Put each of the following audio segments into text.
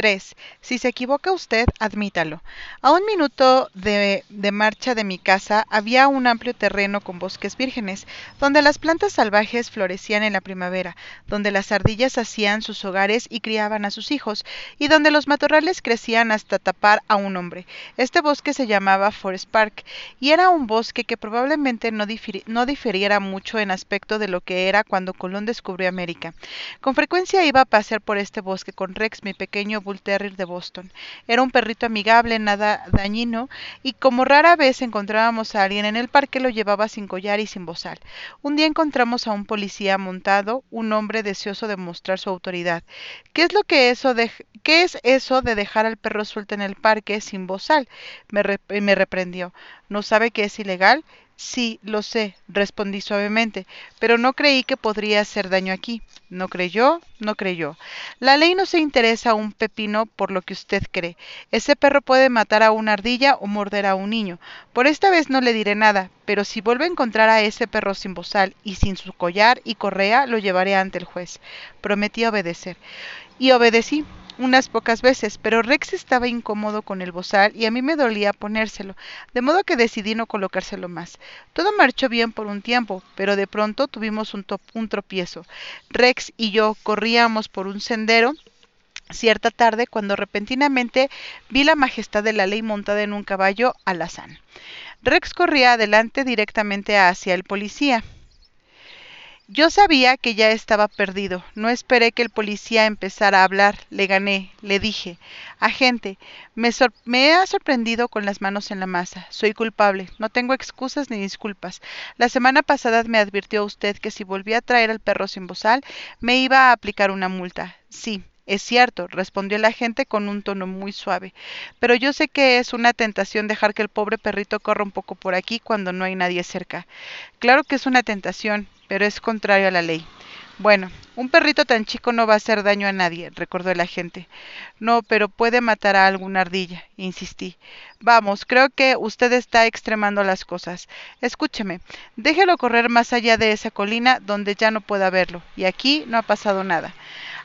3. Si se equivoca usted, admítalo. A un minuto de, de, marcha de mi casa había un amplio terreno con bosques vírgenes, donde las plantas salvajes florecían en la primavera, donde las ardillas hacían sus hogares y criaban a sus hijos, y donde los matorrales crecían hasta tapar a un hombre. Este bosque se llamaba Forest Park, y era un bosque que probablemente no, difiri no diferiera mucho en aspecto de lo que era cuando Colón descubrió América. Con frecuencia iba a pasear por este bosque con Rex, mi pequeño Bull Terrier de Boston. Era un perrito amigable, nada dañino, y como rara vez encontrábamos a alguien en el parque, lo llevaba sin collar y sin bozal. Un día encontramos a un policía montado, un hombre deseoso de mostrar su autoridad. ¿Qué es lo que eso de qué es eso de dejar al perro suelto en el parque sin bozal? Me, re me reprendió. ¿No sabe que es ilegal? Sí, lo sé, respondí suavemente, pero no creí que podría hacer daño aquí. ¿No creyó? No creyó. La ley no se interesa un pepino por lo que usted cree. Ese perro puede matar a una ardilla o morder a un niño. Por esta vez no le diré nada, pero si vuelve a encontrar a ese perro sin bozal y sin su collar y correa, lo llevaré ante el juez. Prometí obedecer. Y obedecí unas pocas veces, pero Rex estaba incómodo con el bozal y a mí me dolía ponérselo, de modo que decidí no colocárselo más. Todo marchó bien por un tiempo, pero de pronto tuvimos un, un tropiezo. Rex y yo corríamos por un sendero cierta tarde cuando repentinamente vi la majestad de la ley montada en un caballo alazán. Rex corría adelante directamente hacia el policía. Yo sabía que ya estaba perdido. No esperé que el policía empezara a hablar. Le gané. Le dije, agente, me, me, ha sorprendido con las manos en la masa. Soy culpable. No tengo excusas ni disculpas. La semana pasada me advirtió usted que si volvía a traer al perro sin bozal, me iba a aplicar una multa. Sí, es cierto, respondió el agente con un tono muy suave, pero yo sé que es una tentación dejar que el pobre perrito corra un poco por aquí cuando no hay nadie cerca. Claro que es una tentación, pero es contrario a la ley. Bueno, un perrito tan chico no va a hacer daño a nadie, recordó el agente. No, pero puede matar a alguna ardilla, insistí. Vamos, creo que usted está extremando las cosas. Escúcheme, déjelo correr más allá de esa colina donde ya no pueda verlo, y aquí no ha pasado nada.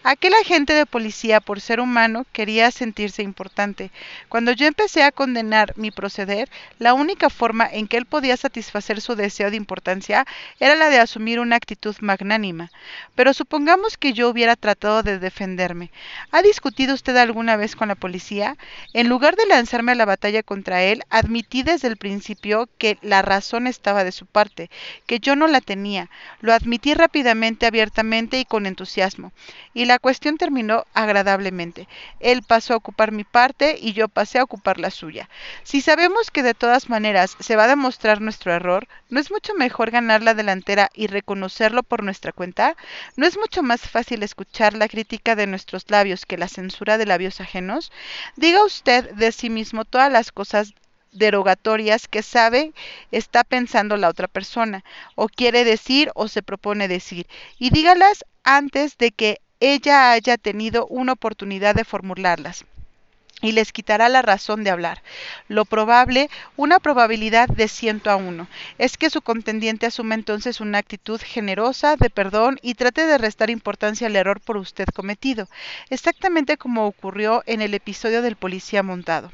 Aquel agente de policía, por ser humano, quería sentirse importante. Cuando yo empecé a condenar mi proceder, la única forma en que él podía satisfacer su deseo de importancia era la de asumir una actitud magnánima. Pero supongamos que yo hubiera tratado de defenderme. ¿Ha discutido usted alguna vez con la policía? En lugar de lanzarme a la batalla contra él, admití desde el principio que la razón estaba de su parte, que yo no la tenía. Lo admití rápidamente, abiertamente y con entusiasmo. Y la la cuestión terminó agradablemente. Él pasó a ocupar mi parte y yo pasé a ocupar la suya. Si sabemos que de todas maneras se va a demostrar nuestro error, ¿no es mucho mejor ganar la delantera y reconocerlo por nuestra cuenta? ¿No es mucho más fácil escuchar la crítica de nuestros labios que la censura de labios ajenos? Diga usted de sí mismo todas las cosas derogatorias que sabe está pensando la otra persona, o quiere decir o se propone decir, y dígalas antes de que ella haya tenido una oportunidad de formularlas y les quitará la razón de hablar. Lo probable, una probabilidad de ciento a uno, es que su contendiente asuma entonces una actitud generosa de perdón y trate de restar importancia al error por usted cometido, exactamente como ocurrió en el episodio del policía montado.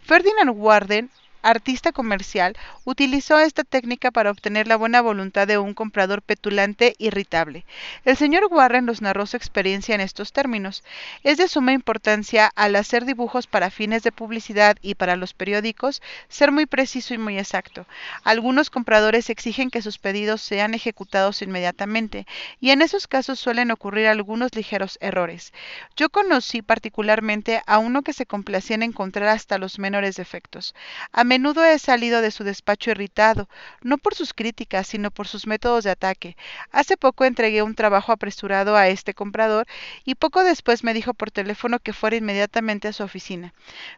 Ferdinand Warden artista comercial, utilizó esta técnica para obtener la buena voluntad de un comprador petulante irritable. El señor Warren nos narró su experiencia en estos términos. Es de suma importancia al hacer dibujos para fines de publicidad y para los periódicos ser muy preciso y muy exacto. Algunos compradores exigen que sus pedidos sean ejecutados inmediatamente y en esos casos suelen ocurrir algunos ligeros errores. Yo conocí particularmente a uno que se complacía en encontrar hasta los menores defectos. A menudo he salido de su despacho irritado, no por sus críticas, sino por sus métodos de ataque. Hace poco entregué un trabajo apresurado a este comprador y poco después me dijo por teléfono que fuera inmediatamente a su oficina.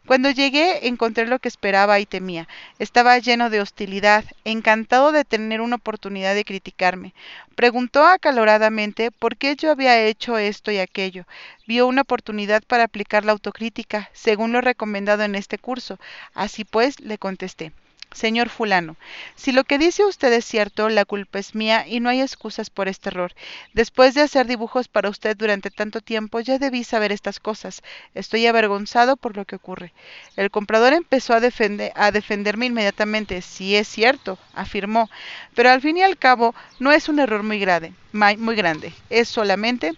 Cuando llegué encontré lo que esperaba y temía. Estaba lleno de hostilidad, encantado de tener una oportunidad de criticarme. Preguntó acaloradamente por qué yo había hecho esto y aquello. Vio una oportunidad para aplicar la autocrítica, según lo recomendado en este curso. Así pues, le contesté. Señor fulano, si lo que dice usted es cierto, la culpa es mía y no hay excusas por este error. Después de hacer dibujos para usted durante tanto tiempo, ya debí saber estas cosas. Estoy avergonzado por lo que ocurre. El comprador empezó a, a defenderme inmediatamente. Sí es cierto, afirmó, pero al fin y al cabo no es un error muy grande. Muy grande. Es solamente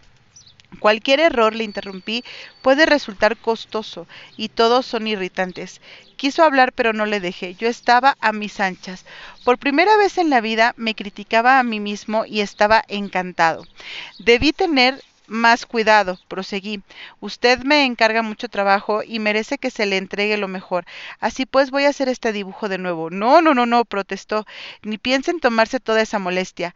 Cualquier error, le interrumpí, puede resultar costoso y todos son irritantes. Quiso hablar pero no le dejé. Yo estaba a mis anchas. Por primera vez en la vida me criticaba a mí mismo y estaba encantado. Debí tener más cuidado, proseguí. Usted me encarga mucho trabajo y merece que se le entregue lo mejor. Así pues voy a hacer este dibujo de nuevo. No, no, no, no, protestó. Ni piensen tomarse toda esa molestia.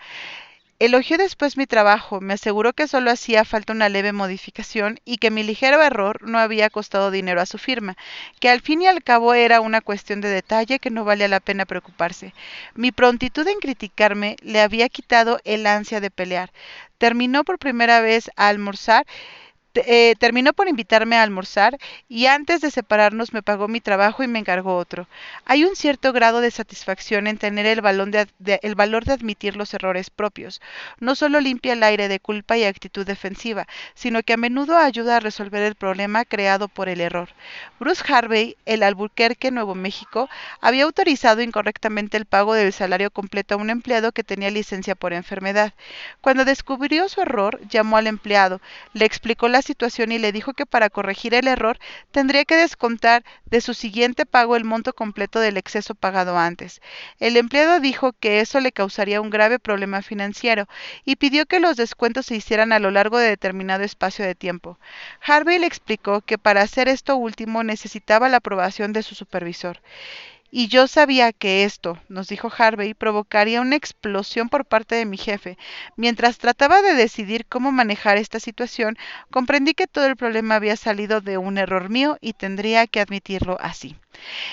Elogió después mi trabajo, me aseguró que solo hacía falta una leve modificación y que mi ligero error no había costado dinero a su firma, que al fin y al cabo era una cuestión de detalle que no valía la pena preocuparse. Mi prontitud en criticarme le había quitado el ansia de pelear. Terminó por primera vez a almorzar eh, terminó por invitarme a almorzar y antes de separarnos me pagó mi trabajo y me encargó otro. Hay un cierto grado de satisfacción en tener el, valor de admitir los errores propios. No solo limpia el aire de culpa y actitud defensiva, sino que a menudo ayuda a resolver el problema creado por el error. Bruce Harvey, el Albuquerque, Nuevo México, había autorizado incorrectamente el pago del salario completo a un empleado que tenía licencia por enfermedad. Cuando descubrió su error, llamó al empleado, le explicó la situación y le dijo que para corregir el error tendría que descontar de su siguiente pago el monto completo del exceso pagado antes. El empleado dijo que eso le causaría un grave problema financiero y pidió que los descuentos se hicieran a lo largo de determinado espacio de tiempo. Harvey le explicó que para hacer esto último necesitaba la aprobación de su supervisor. Y yo sabía que esto, nos dijo Harvey, provocaría una explosión por parte de mi jefe. Mientras trataba de decidir cómo manejar esta situación, comprendí que todo el problema había salido de un error mío y tendría que admitirlo así.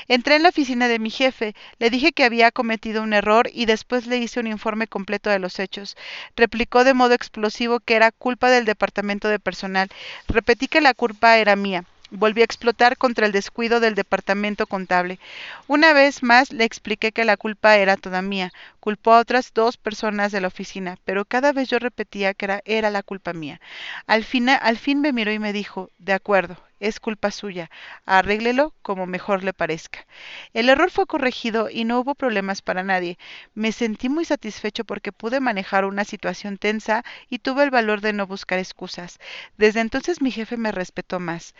Entré en la oficina de mi jefe, le dije que había cometido un error y después le hice un informe completo de los hechos. Replicó de modo explosivo que era culpa del departamento de personal. Repetí que la culpa era mía. Volví a explotar contra el descuido del departamento contable. Una vez más le expliqué que la culpa era toda mía. Culpó a otras dos personas de la oficina, pero cada vez yo repetía que era, era la culpa mía. Al fin, al fin me miró y me dijo, de acuerdo, es culpa suya. Arréglelo como mejor le parezca. El error fue corregido y no hubo problemas para nadie. Me sentí muy satisfecho porque pude manejar una situación tensa y tuve el valor de no buscar excusas. Desde entonces mi jefe me respetó más.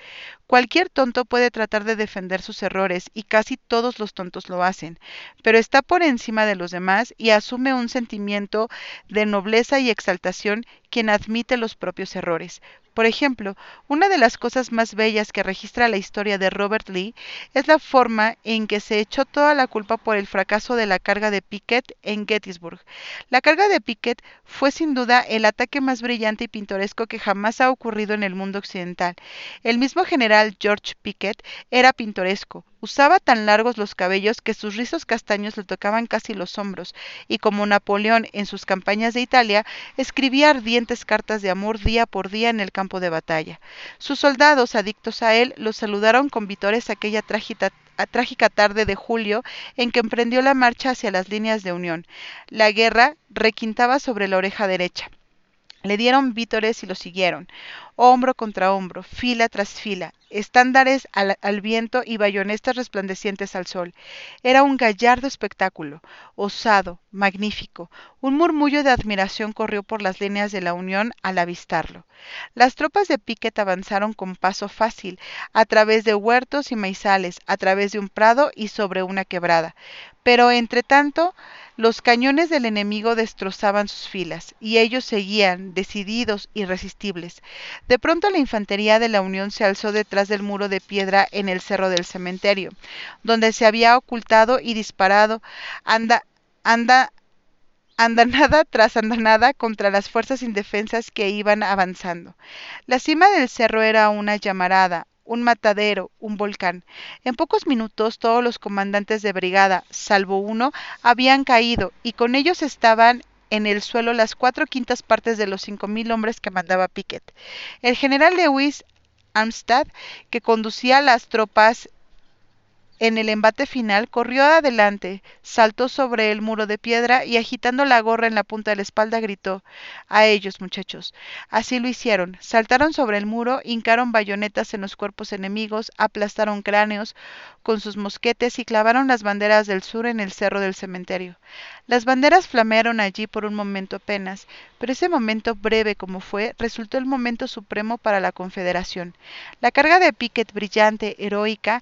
Cualquier tonto puede tratar de defender sus errores y casi todos los tontos lo hacen, pero está por encima de los demás y asume un sentimiento de nobleza y exaltación quien admite los propios errores. Por ejemplo, una de las cosas más bellas que registra la historia de Robert Lee es la forma en que se echó toda la culpa por el fracaso de la carga de Pickett en Gettysburg. La carga de Pickett fue sin duda el ataque más brillante y pintoresco que jamás ha ocurrido en el mundo occidental. El mismo general George Pickett era pintoresco, Usaba tan largos los cabellos que sus rizos castaños le tocaban casi los hombros, y como Napoleón en sus campañas de Italia, escribía ardientes cartas de amor día por día en el campo de batalla. Sus soldados, adictos a él, lo saludaron con vítores aquella trágica, trágica tarde de julio en que emprendió la marcha hacia las líneas de unión. La guerra requintaba sobre la oreja derecha. Le dieron vítores y lo siguieron, hombro contra hombro, fila tras fila, estándares al, al, viento y bayonestas resplandecientes al sol. Era un gallardo espectáculo, osado, magnífico. Un murmullo de admiración corrió por las líneas de la Unión al avistarlo. Las tropas de Piquet avanzaron con paso fácil, a través de huertos y maizales, a través de un prado y sobre una quebrada. Pero, entre tanto, los cañones del enemigo destrozaban sus filas, y ellos seguían, decididos, irresistibles. De pronto la infantería de la Unión se alzó detrás del muro de piedra en el cerro del cementerio, donde se había ocultado y disparado anda, anda, andanada tras andanada contra las fuerzas indefensas que iban avanzando. La cima del cerro era una llamarada, un matadero, un volcán. En pocos minutos todos los comandantes de brigada, salvo uno, habían caído, y con ellos estaban en el suelo las cuatro quintas partes de los cinco mil hombres que mandaba Pickett. El general Lewis Armstad, que conducía las tropas en el embate final corrió adelante, saltó sobre el muro de piedra y agitando la gorra en la punta de la espalda gritó A ellos, muchachos. Así lo hicieron. Saltaron sobre el muro, hincaron bayonetas en los cuerpos enemigos, aplastaron cráneos con sus mosquetes y clavaron las banderas del sur en el cerro del cementerio. Las banderas flamearon allí por un momento apenas, pero ese momento breve como fue, resultó el momento supremo para la Confederación. La carga de Pickett brillante, heroica,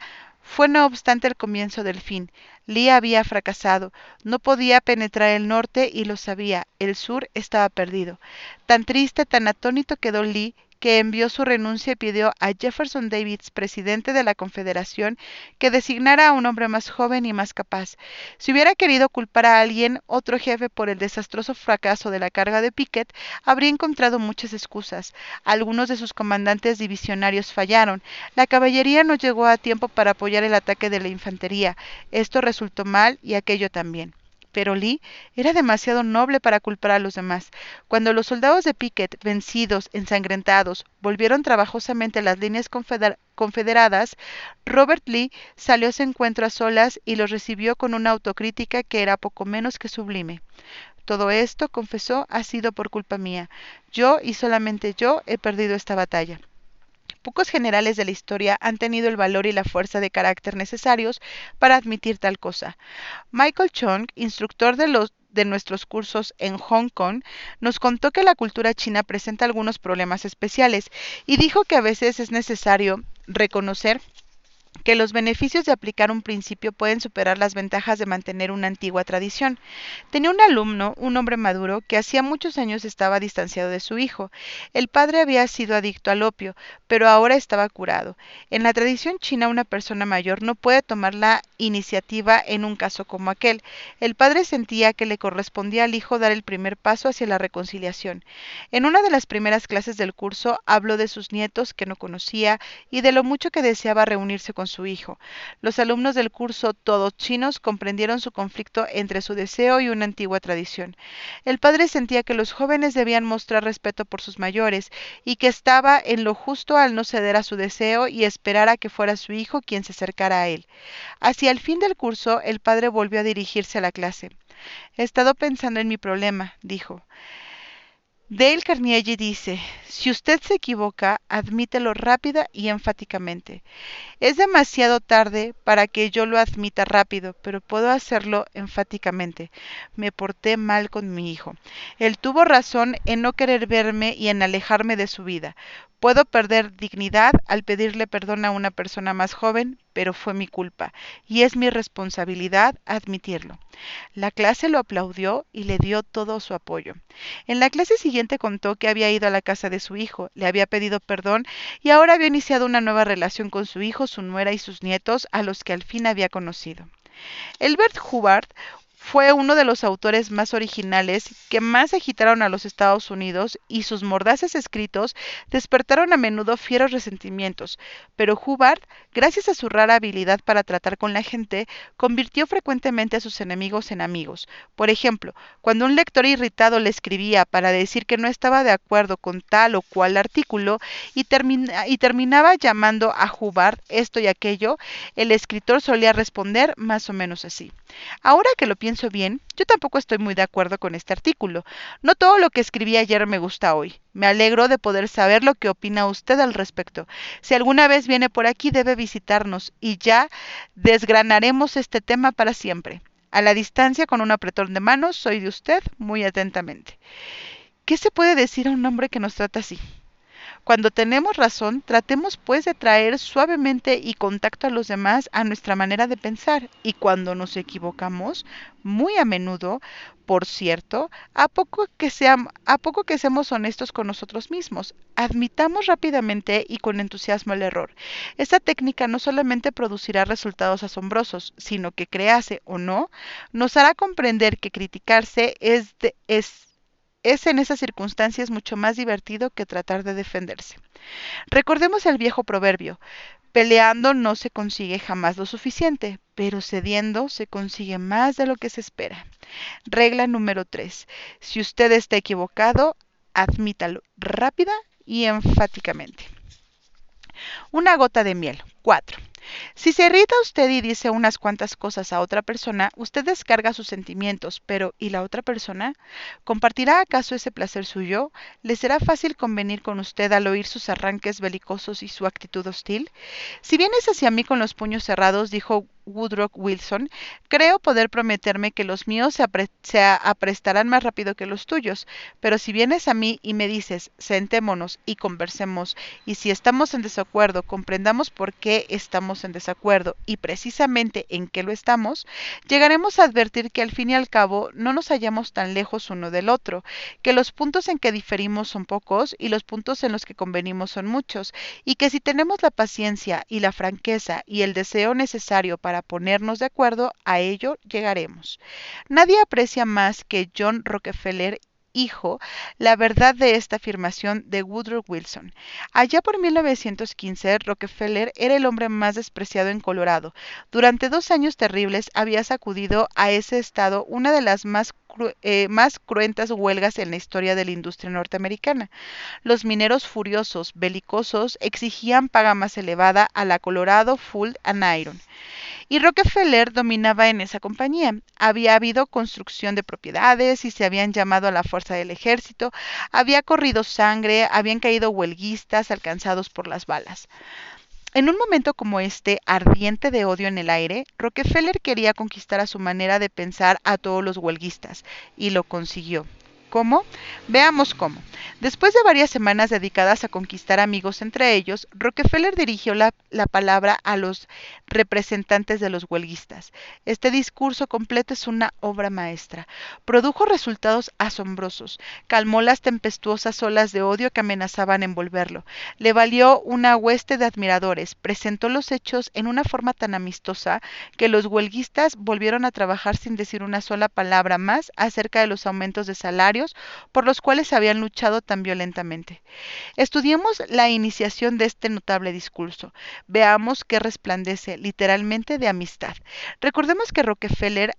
fue no obstante el comienzo del fin. Lee había fracasado, no podía penetrar el norte y lo sabía, el sur estaba perdido. Tan triste, tan atónito quedó Lee que envió su renuncia y pidió a Jefferson Davis, presidente de la Confederación, que designara a un hombre más joven y más capaz. Si hubiera querido culpar a alguien, otro jefe, por el desastroso fracaso de la carga de Pickett, habría encontrado muchas excusas. Algunos de sus comandantes divisionarios fallaron. La caballería no llegó a tiempo para apoyar el ataque de la infantería. Esto resultó mal y aquello también pero Lee era demasiado noble para culpar a los demás. Cuando los soldados de Pickett, vencidos, ensangrentados, volvieron trabajosamente a las líneas confederadas, Robert Lee salió a su encuentro a solas y los recibió con una autocrítica que era poco menos que sublime. Todo esto, confesó, ha sido por culpa mía. Yo y solamente yo he perdido esta batalla. Pocos generales de la historia han tenido el valor y la fuerza de carácter necesarios para admitir tal cosa. Michael Chung, instructor de los de nuestros cursos en Hong Kong, nos contó que la cultura china presenta algunos problemas especiales y dijo que a veces es necesario reconocer que los beneficios de aplicar un principio pueden superar las ventajas de mantener una antigua tradición. Tenía un alumno, un hombre maduro, que hacía muchos años estaba distanciado de su hijo. El padre había sido adicto al opio, pero ahora estaba curado. En la tradición china una persona mayor no puede tomar la iniciativa en un caso como aquel. El padre sentía que le correspondía al hijo dar el primer paso hacia la reconciliación. En una de las primeras clases del curso habló de sus nietos que no conocía y de lo mucho que deseaba reunirse con su hijo. Los alumnos del curso, todos chinos, comprendieron su conflicto entre su deseo y una antigua tradición. El padre sentía que los jóvenes debían mostrar respeto por sus mayores y que estaba en lo justo al no ceder a su deseo y esperar a que fuera su hijo quien se acercara a él. Hacia el fin del curso, el padre volvió a dirigirse a la clase. He estado pensando en mi problema, dijo. Dale Carnegie dice, si usted se equivoca, admítelo rápida y enfáticamente. Es demasiado tarde para que yo lo admita rápido, pero puedo hacerlo enfáticamente. Me porté mal con mi hijo. Él tuvo razón en no querer verme y en alejarme de su vida. Puedo perder dignidad al pedirle perdón a una persona más joven, pero fue mi culpa, y es mi responsabilidad admitirlo. La clase lo aplaudió y le dio todo su apoyo. En la clase siguiente contó que había ido a la casa de su hijo, le había pedido perdón y ahora había iniciado una nueva relación con su hijo, su nuera y sus nietos, a los que al fin había conocido. Elbert Hubbard, fue uno de los autores más originales que más agitaron a los Estados Unidos y sus mordaces escritos despertaron a menudo fieros resentimientos, pero Hubbard, gracias a su rara habilidad para tratar con la gente, convirtió frecuentemente a sus enemigos en amigos. Por ejemplo, cuando un lector irritado le escribía para decir que no estaba de acuerdo con tal o cual artículo y, terminaba llamando a Hubbard esto y aquello, el escritor solía responder más o menos así. Ahora que lo pienso bien, yo tampoco estoy muy de acuerdo con este artículo. No todo lo que escribí ayer me gusta hoy. Me alegro de poder saber lo que opina usted al respecto. Si alguna vez viene por aquí, debe visitarnos y ya desgranaremos este tema para siempre. A la distancia, con un apretón de manos, soy de usted muy atentamente. ¿Qué se puede decir a un hombre que nos trata así? Cuando tenemos razón, tratemos pues de traer suavemente y contacto a los demás a nuestra manera de pensar. Y cuando nos equivocamos, muy a menudo, por cierto, a poco que, seamos, honestos con nosotros mismos, admitamos rápidamente y con entusiasmo el error. Esta técnica no solamente producirá resultados asombrosos, sino que crease o no, nos hará comprender que criticarse es, de, es es en esas circunstancias mucho más divertido que tratar de defenderse. Recordemos el viejo proverbio, peleando no se consigue jamás lo suficiente, pero cediendo se consigue más de lo que se espera. Regla número 3. Si usted está equivocado, admítalo rápida y enfáticamente. Una gota de miel. 4. Si se irrita usted y dice unas cuantas cosas a otra persona, usted descarga sus sentimientos, pero ¿y la otra persona? ¿Compartirá acaso ese placer suyo? ¿Le será fácil convenir con usted al oír sus arranques belicosos y su actitud hostil? Si vienes hacia mí con los puños cerrados, dijo Woodrow Wilson, creo poder prometerme que los míos se, se, aprestarán más rápido que los tuyos, pero si vienes a mí y me dices, sentémonos y conversemos, y si estamos en desacuerdo, comprendamos por qué estamos en desacuerdo y precisamente en qué lo estamos, llegaremos a advertir que al fin y al cabo no nos hallamos tan lejos uno del otro, que los puntos en que diferimos son pocos y los puntos en los que convenimos son muchos, y que si tenemos la paciencia y la franqueza y el deseo necesario para ponernos de acuerdo, a ello llegaremos. Nadie aprecia más que John Rockefeller hijo la verdad de esta afirmación de Woodrow Wilson. Allá por 1915, Rockefeller era el hombre más despreciado en Colorado. Durante dos años terribles había sacudido a ese estado una de las más eh, más cruentas huelgas en la historia de la industria norteamericana. Los mineros furiosos, belicosos, exigían paga más elevada a la Colorado Full and Iron y Rockefeller dominaba en esa compañía. Había habido construcción de propiedades y se habían llamado a la fuerza del ejército, había corrido sangre, habían caído huelguistas alcanzados por las balas. En un momento como este, ardiente de odio en el aire, Rockefeller quería conquistar a su manera de pensar a todos los huelguistas, y lo consiguió. ¿Cómo? Veamos cómo. Después de varias semanas dedicadas a conquistar amigos entre ellos, Rockefeller dirigió la, la, palabra a los representantes de los huelguistas. Este discurso completo es una obra maestra. Produjo resultados asombrosos. Calmó las tempestuosas olas de odio que amenazaban envolverlo. Le valió una hueste de admiradores. Presentó los hechos en una forma tan amistosa que los huelguistas volvieron a trabajar sin decir una sola palabra más acerca de los aumentos de salario por los cuales habían luchado tan violentamente. Estudiemos la iniciación de este notable discurso. Veamos que resplandece literalmente de amistad. Recordemos que Rockefeller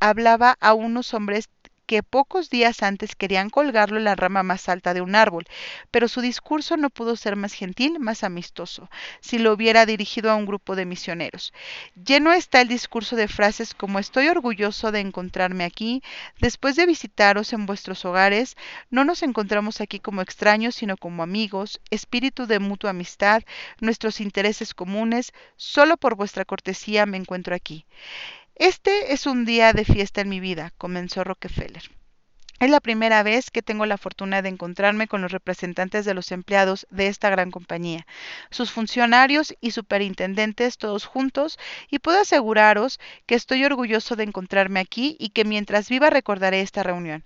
hablaba a unos hombres que pocos días antes querían colgarlo en la rama más alta de un árbol, pero su discurso no pudo ser más gentil, más amistoso, si lo hubiera dirigido a un grupo de misioneros. Lleno está el discurso de frases como estoy orgulloso de encontrarme aquí, después de visitaros en vuestros hogares, no nos encontramos aquí como extraños, sino como amigos, espíritu de mutua amistad, nuestros intereses comunes, solo por vuestra cortesía me encuentro aquí. Este es un día de fiesta en mi vida, comenzó Rockefeller. Es la primera vez que tengo la fortuna de encontrarme con los representantes de los empleados de esta gran compañía, sus funcionarios y superintendentes todos juntos, y puedo aseguraros que estoy orgulloso de encontrarme aquí y que mientras viva recordaré esta reunión.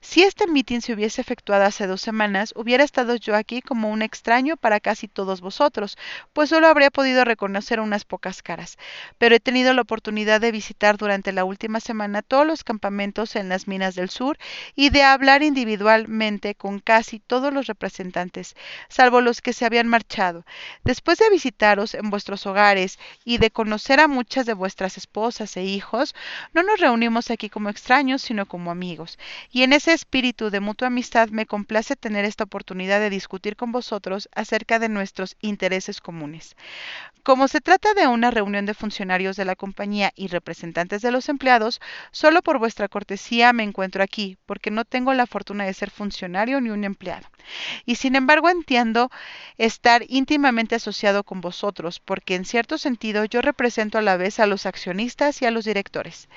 Si este mitin se hubiese efectuado hace dos semanas, hubiera estado yo aquí como un extraño para casi todos vosotros, pues solo habría podido reconocer unas pocas caras. Pero he tenido la oportunidad de visitar durante la última semana todos los campamentos en las minas del sur y de hablar individualmente con casi todos los representantes, salvo los que se habían marchado. Después de visitaros en vuestros hogares y de conocer a muchas de vuestras esposas e hijos, no nos reunimos aquí como extraños, sino como amigos. Y en ese espíritu de mutua amistad me complace tener esta oportunidad de discutir con vosotros acerca de nuestros intereses comunes. Como se trata de una reunión de funcionarios de la compañía y representantes de los empleados, solo por vuestra cortesía me encuentro aquí, porque no tengo la fortuna de ser funcionario ni un empleado. Y sin embargo entiendo estar íntimamente asociado con vosotros, porque en cierto sentido yo represento a la vez a los accionistas y a los directores.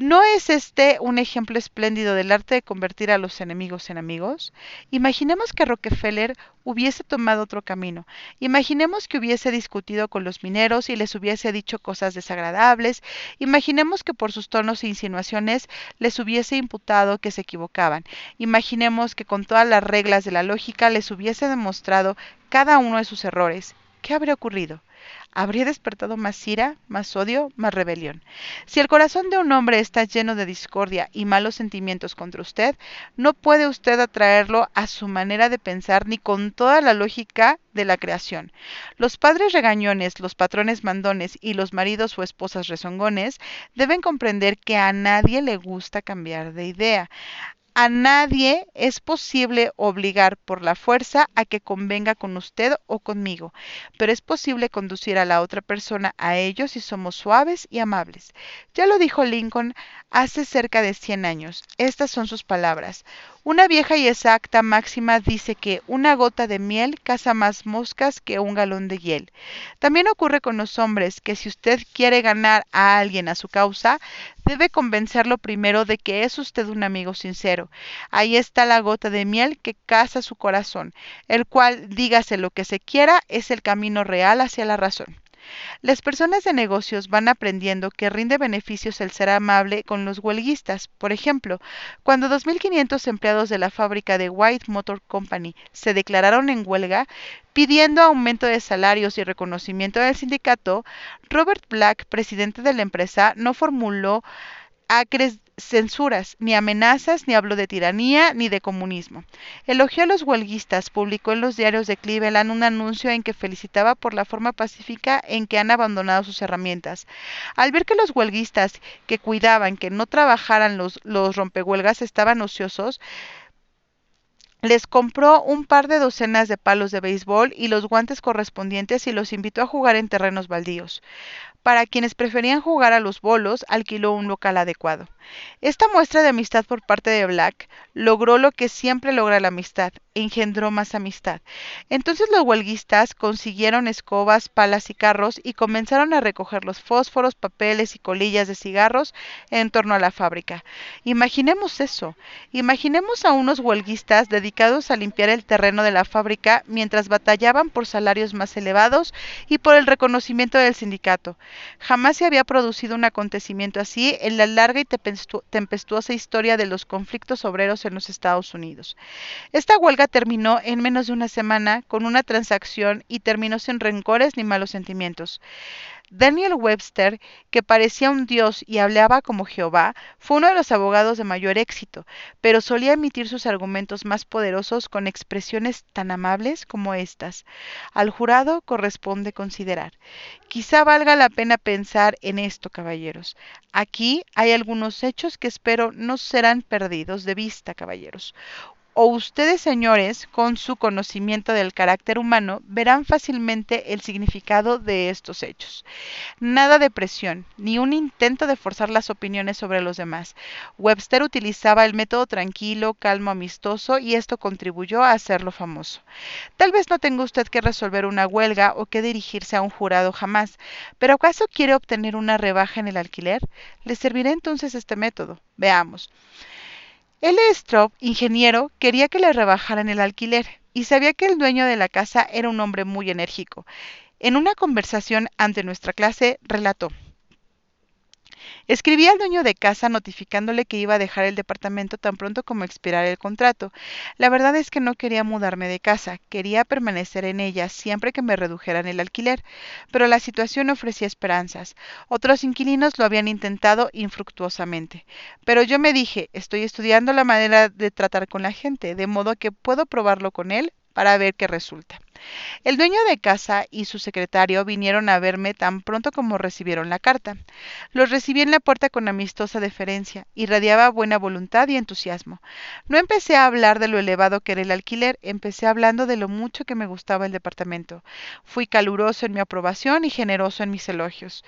¿No es este un ejemplo espléndido del arte de convertir a los enemigos en amigos? Imaginemos que Rockefeller hubiese tomado otro camino. Imaginemos que hubiese discutido con los mineros y les hubiese dicho cosas desagradables. Imaginemos que por sus tonos e insinuaciones les hubiese imputado que se equivocaban. Imaginemos que con todas las reglas de la lógica les hubiese demostrado cada uno de sus errores. ¿Qué habría ocurrido? Habría despertado más ira, más odio, más rebelión. Si el corazón de un hombre está lleno de discordia y malos sentimientos contra usted, no puede usted atraerlo a su manera de pensar ni con toda la lógica de la creación. Los padres regañones, los patrones mandones y los maridos o esposas rezongones deben comprender que a nadie le gusta cambiar de idea. A nadie es posible obligar por la fuerza a que convenga con usted o conmigo, pero es posible conducir a la otra persona a ello si somos suaves y amables. Ya lo dijo Lincoln hace cerca de 100 años. Estas son sus palabras. Una vieja y exacta máxima dice que una gota de miel caza más moscas que un galón de hiel. También ocurre con los hombres que si usted quiere ganar a alguien a su causa, debe convencerlo primero de que es usted un amigo sincero. Ahí está la gota de miel que caza su corazón, el cual, dígase lo que se quiera, es el camino real hacia la razón. Las personas de negocios van aprendiendo que rinde beneficios el ser amable con los huelguistas. Por ejemplo, cuando 2.500 empleados de la fábrica de White Motor Company se declararon en huelga, pidiendo aumento de salarios y reconocimiento del sindicato, Robert Black, presidente de la empresa, no formuló acres censuras, ni amenazas, ni habló de tiranía, ni de comunismo. Elogió a los huelguistas, publicó en los diarios de Cleveland un anuncio en que felicitaba por la forma pacífica en que han abandonado sus herramientas. Al ver que los huelguistas que cuidaban que no trabajaran los, los rompehuelgas estaban ociosos, les compró un par de docenas de palos de béisbol y los guantes correspondientes y los invitó a jugar en terrenos baldíos. Para quienes preferían jugar a los bolos, alquiló un local adecuado. Esta muestra de amistad por parte de Black logró lo que siempre logra la amistad, engendró más amistad. Entonces los huelguistas consiguieron escobas, palas y carros y comenzaron a recoger los fósforos, papeles y colillas de cigarros en torno a la fábrica. Imaginemos eso. Imaginemos a unos huelguistas dedicados a limpiar el terreno de la fábrica mientras batallaban por salarios más elevados y por el reconocimiento del sindicato. Jamás se había producido un acontecimiento así en la larga y tempestuosa historia de los conflictos obreros en los Estados Unidos. Esta huelga terminó en menos de una semana con una transacción y terminó sin rencores ni malos sentimientos. Daniel Webster, que parecía un dios y hablaba como Jehová, fue uno de los abogados de mayor éxito, pero solía emitir sus argumentos más poderosos con expresiones tan amables como estas. Al jurado corresponde considerar. Quizá valga la pena pensar en esto, caballeros. Aquí hay algunos hechos que espero no serán perdidos de vista, caballeros o ustedes, señores, con su conocimiento del carácter humano, verán fácilmente el significado de estos hechos. Nada de presión, ni un intento de forzar las opiniones sobre los demás. Webster utilizaba el método tranquilo, calmo, amistoso, y esto contribuyó a hacerlo famoso. Tal vez no tenga usted que resolver una huelga o que dirigirse a un jurado jamás, pero ¿acaso quiere obtener una rebaja en el alquiler? Le servirá entonces este método. Veamos. L. Stroop, ingeniero, quería que le rebajaran el alquiler y sabía que el dueño de la casa era un hombre muy enérgico. En una conversación ante nuestra clase, relató. Escribí al dueño de casa notificándole que iba a dejar el departamento tan pronto como expirara el contrato. La verdad es que no quería mudarme de casa, quería permanecer en ella siempre que me redujeran el alquiler, pero la situación ofrecía esperanzas. Otros inquilinos lo habían intentado infructuosamente. Pero yo me dije, estoy estudiando la manera de tratar con la gente, de modo que puedo probarlo con él para ver qué resulta. El dueño de casa y su secretario vinieron a verme tan pronto como recibieron la carta. Los recibí en la puerta con amistosa deferencia, irradiaba buena voluntad y entusiasmo. No empecé a hablar de lo elevado que era el alquiler, empecé hablando de lo mucho que me gustaba el departamento. Fui caluroso en mi aprobación y generoso en mis elogios.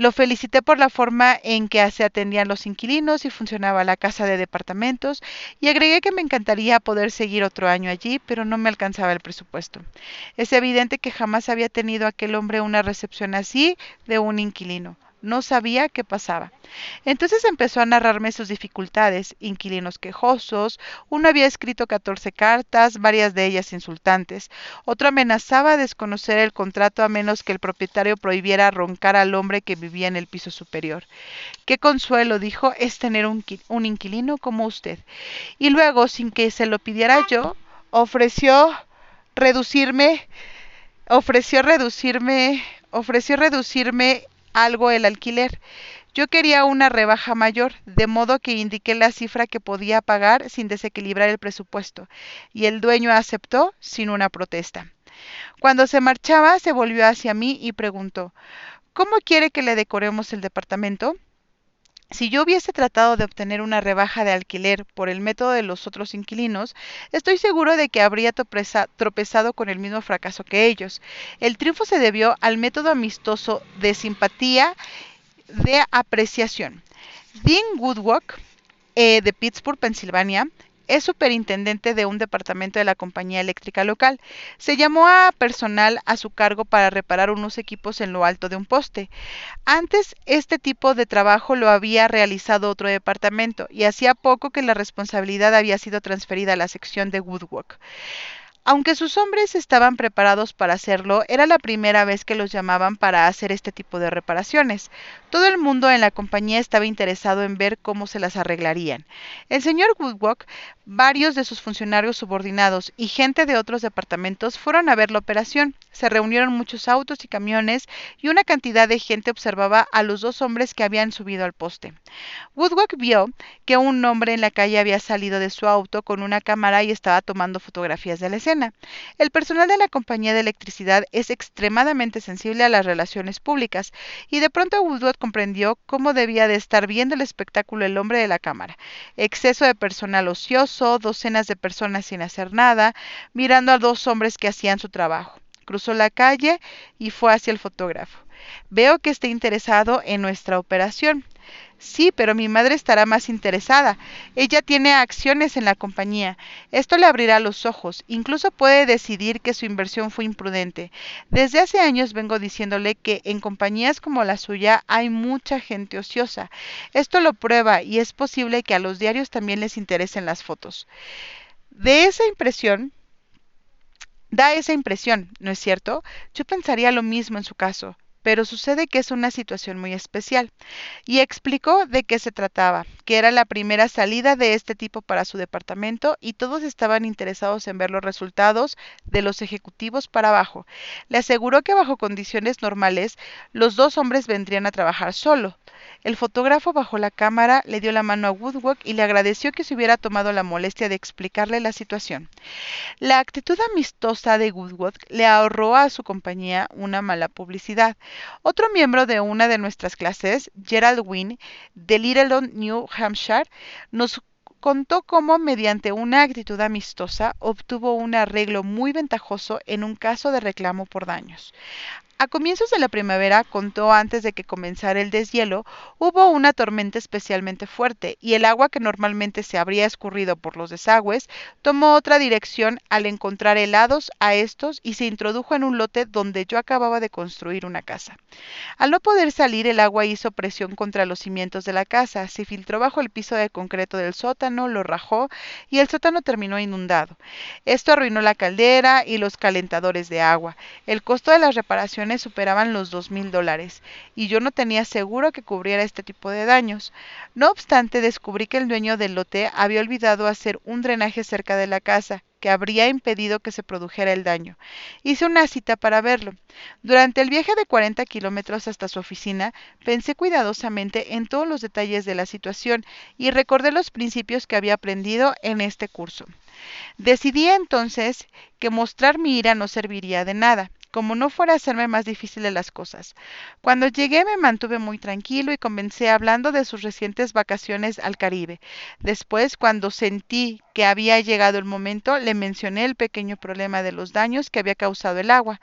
Lo felicité por la forma en que se atendían los inquilinos y funcionaba la casa de departamentos y agregué que me encantaría poder seguir otro año allí, pero no me alcanzaba el presupuesto. Es evidente que jamás había tenido aquel hombre una recepción así de un inquilino. No sabía qué pasaba. Entonces empezó a narrarme sus dificultades, inquilinos quejosos, uno había escrito catorce cartas, varias de ellas insultantes, otro amenazaba desconocer el contrato a menos que el propietario prohibiera roncar al hombre que vivía en el piso superior. Qué consuelo, dijo, es tener un, un inquilino como usted. Y luego, sin que se lo pidiera yo, ofreció reducirme, ofreció reducirme, ofreció reducirme algo el alquiler. Yo quería una rebaja mayor, de modo que indiqué la cifra que podía pagar sin desequilibrar el presupuesto, y el dueño aceptó sin una protesta. Cuando se marchaba, se volvió hacia mí y preguntó ¿Cómo quiere que le decoremos el departamento? Si yo hubiese tratado de obtener una rebaja de alquiler por el método de los otros inquilinos, estoy seguro de que habría tropezado con el mismo fracaso que ellos. El triunfo se debió al método amistoso de simpatía de apreciación. Dean Woodwalk, eh, de Pittsburgh, Pensilvania, es superintendente de un departamento de la compañía eléctrica local. Se llamó a personal a su cargo para reparar unos equipos en lo alto de un poste. Antes este tipo de trabajo lo había realizado otro departamento y hacía poco que la responsabilidad había sido transferida a la sección de Woodwork. Aunque sus hombres estaban preparados para hacerlo, era la primera vez que los llamaban para hacer este tipo de reparaciones. Todo el mundo en la compañía estaba interesado en ver cómo se las arreglarían. El señor Woodwalk, varios de sus funcionarios subordinados y gente de otros departamentos fueron a ver la operación. Se reunieron muchos autos y camiones y una cantidad de gente observaba a los dos hombres que habían subido al poste. Woodwalk vio que un hombre en la calle había salido de su auto con una cámara y estaba tomando fotografías de la escena. El personal de la compañía de electricidad es extremadamente sensible a las relaciones públicas y de pronto Woodward comprendió cómo debía de estar viendo el espectáculo el hombre de la cámara. Exceso de personal ocioso, docenas de personas sin hacer nada, mirando a dos hombres que hacían su trabajo. Cruzó la calle y fue hacia el fotógrafo. Veo que está interesado en nuestra operación. Sí, pero mi madre estará más interesada. Ella tiene acciones en la compañía. Esto le abrirá los ojos. Incluso puede decidir que su inversión fue imprudente. Desde hace años vengo diciéndole que en compañías como la suya hay mucha gente ociosa. Esto lo prueba y es posible que a los diarios también les interesen las fotos. De esa impresión, da esa impresión, ¿no es cierto? Yo pensaría lo mismo en su caso pero sucede que es una situación muy especial. Y explicó de qué se trataba, que era la primera salida de este tipo para su departamento y todos estaban interesados en ver los resultados de los ejecutivos para abajo. Le aseguró que bajo condiciones normales los dos hombres vendrían a trabajar solo, el fotógrafo bajó la cámara, le dio la mano a Woodward y le agradeció que se hubiera tomado la molestia de explicarle la situación. La actitud amistosa de Woodward le ahorró a su compañía una mala publicidad. Otro miembro de una de nuestras clases, Gerald Wynne, de Littleton, New Hampshire, nos contó cómo mediante una actitud amistosa obtuvo un arreglo muy ventajoso en un caso de reclamo por daños. A comienzos de la primavera, contó antes de que comenzara el deshielo, hubo una tormenta especialmente fuerte y el agua que normalmente se habría escurrido por los desagües tomó otra dirección al encontrar helados a estos y se introdujo en un lote donde yo acababa de construir una casa. Al no poder salir, el agua hizo presión contra los cimientos de la casa, se filtró bajo el piso de concreto del sótano, lo rajó y el sótano terminó inundado. Esto arruinó la caldera y los calentadores de agua. El costo de las reparaciones superaban los dos mil dólares, y yo no tenía seguro que cubriera este tipo de daños. No obstante, descubrí que el dueño del lote había olvidado hacer un drenaje cerca de la casa, que habría impedido que se produjera el daño. Hice una cita para verlo. Durante el viaje de 40 kilómetros hasta su oficina, pensé cuidadosamente en todos los detalles de la situación y recordé los principios que había aprendido en este curso. Decidí entonces que mostrar mi ira no serviría de nada como no fuera a hacerme más difíciles las cosas. Cuando llegué me mantuve muy tranquilo y comencé hablando de sus recientes vacaciones al Caribe. Después, cuando sentí que había llegado el momento, le mencioné el pequeño problema de los daños que había causado el agua.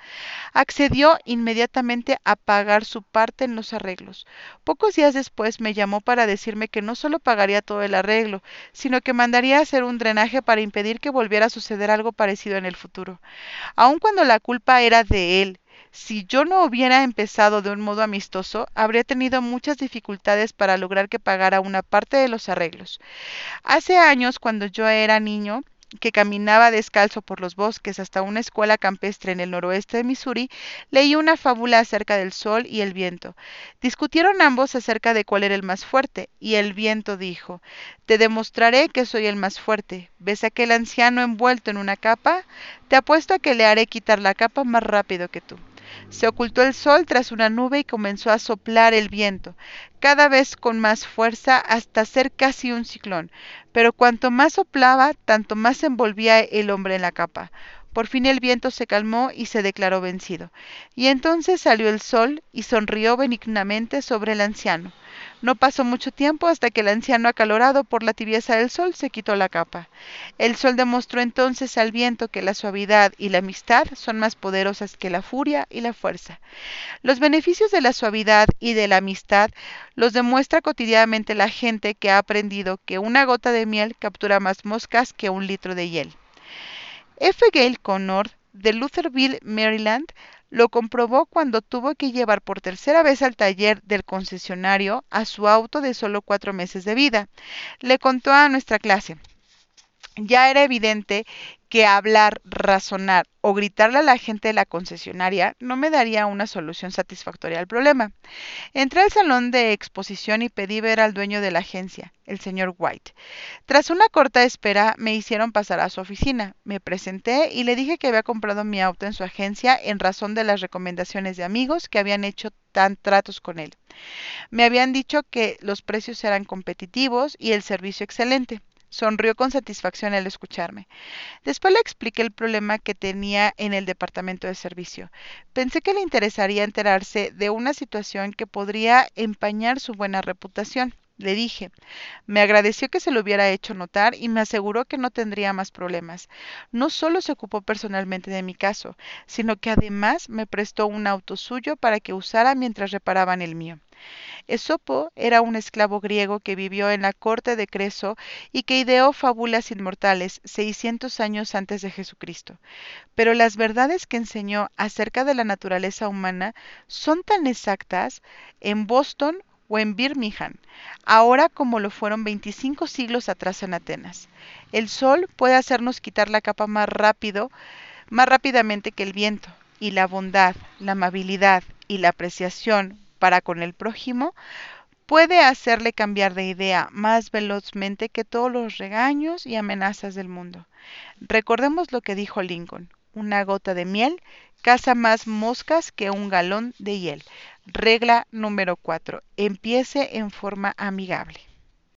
Accedió inmediatamente a pagar su parte en los arreglos. Pocos días después me llamó para decirme que no solo pagaría todo el arreglo, sino que mandaría hacer un drenaje para impedir que volviera a suceder algo parecido en el futuro. Aun cuando la culpa era de él. Si yo no hubiera empezado de un modo amistoso, habría tenido muchas dificultades para lograr que pagara una parte de los arreglos. Hace años, cuando yo era niño, que caminaba descalzo por los bosques hasta una escuela campestre en el noroeste de Missouri, leí una fábula acerca del sol y el viento. Discutieron ambos acerca de cuál era el más fuerte, y el viento dijo Te demostraré que soy el más fuerte. ¿Ves aquel anciano envuelto en una capa? Te apuesto a que le haré quitar la capa más rápido que tú. Se ocultó el sol tras una nube y comenzó a soplar el viento, cada vez con más fuerza hasta ser casi un ciclón. Pero cuanto más soplaba, tanto más envolvía el hombre en la capa. Por fin el viento se calmó y se declaró vencido. Y entonces salió el sol y sonrió benignamente sobre el anciano. No pasó mucho tiempo hasta que el anciano, acalorado por la tibieza del sol, se quitó la capa. El sol demostró entonces al viento que la suavidad y la amistad son más poderosas que la furia y la fuerza. Los beneficios de la suavidad y de la amistad los demuestra cotidianamente la gente que ha aprendido que una gota de miel captura más moscas que un litro de hiel. F. Gale Connor, de Lutherville, Maryland, lo comprobó cuando tuvo que llevar por tercera vez al taller del concesionario a su auto de solo cuatro meses de vida. Le contó a nuestra clase. Ya era evidente que hablar, razonar o gritarle a la gente de la concesionaria no me daría una solución satisfactoria al problema. Entré al salón de exposición y pedí ver al dueño de la agencia, el señor White. Tras una corta espera me hicieron pasar a su oficina. Me presenté y le dije que había comprado mi auto en su agencia en razón de las recomendaciones de amigos que habían hecho tan tratos con él. Me habían dicho que los precios eran competitivos y el servicio excelente. Sonrió con satisfacción al escucharme. Después le expliqué el problema que tenía en el departamento de servicio. Pensé que le interesaría enterarse de una situación que podría empañar su buena reputación. Le dije. Me agradeció que se lo hubiera hecho notar y me aseguró que no tendría más problemas. No solo se ocupó personalmente de mi caso, sino que además me prestó un auto suyo para que usara mientras reparaban el mío. Esopo era un esclavo griego que vivió en la corte de Creso y que ideó fábulas inmortales seiscientos años antes de Jesucristo. Pero las verdades que enseñó acerca de la naturaleza humana son tan exactas en Boston o en Birmingham, ahora como lo fueron 25 siglos atrás en Atenas. El sol puede hacernos quitar la capa más rápido, más rápidamente que el viento, y la bondad, la amabilidad y la apreciación para con el prójimo puede hacerle cambiar de idea más velozmente que todos los regaños y amenazas del mundo. Recordemos lo que dijo Lincoln, una gota de miel caza más moscas que un galón de hiel. Regla número 4. Empiece en forma amigable.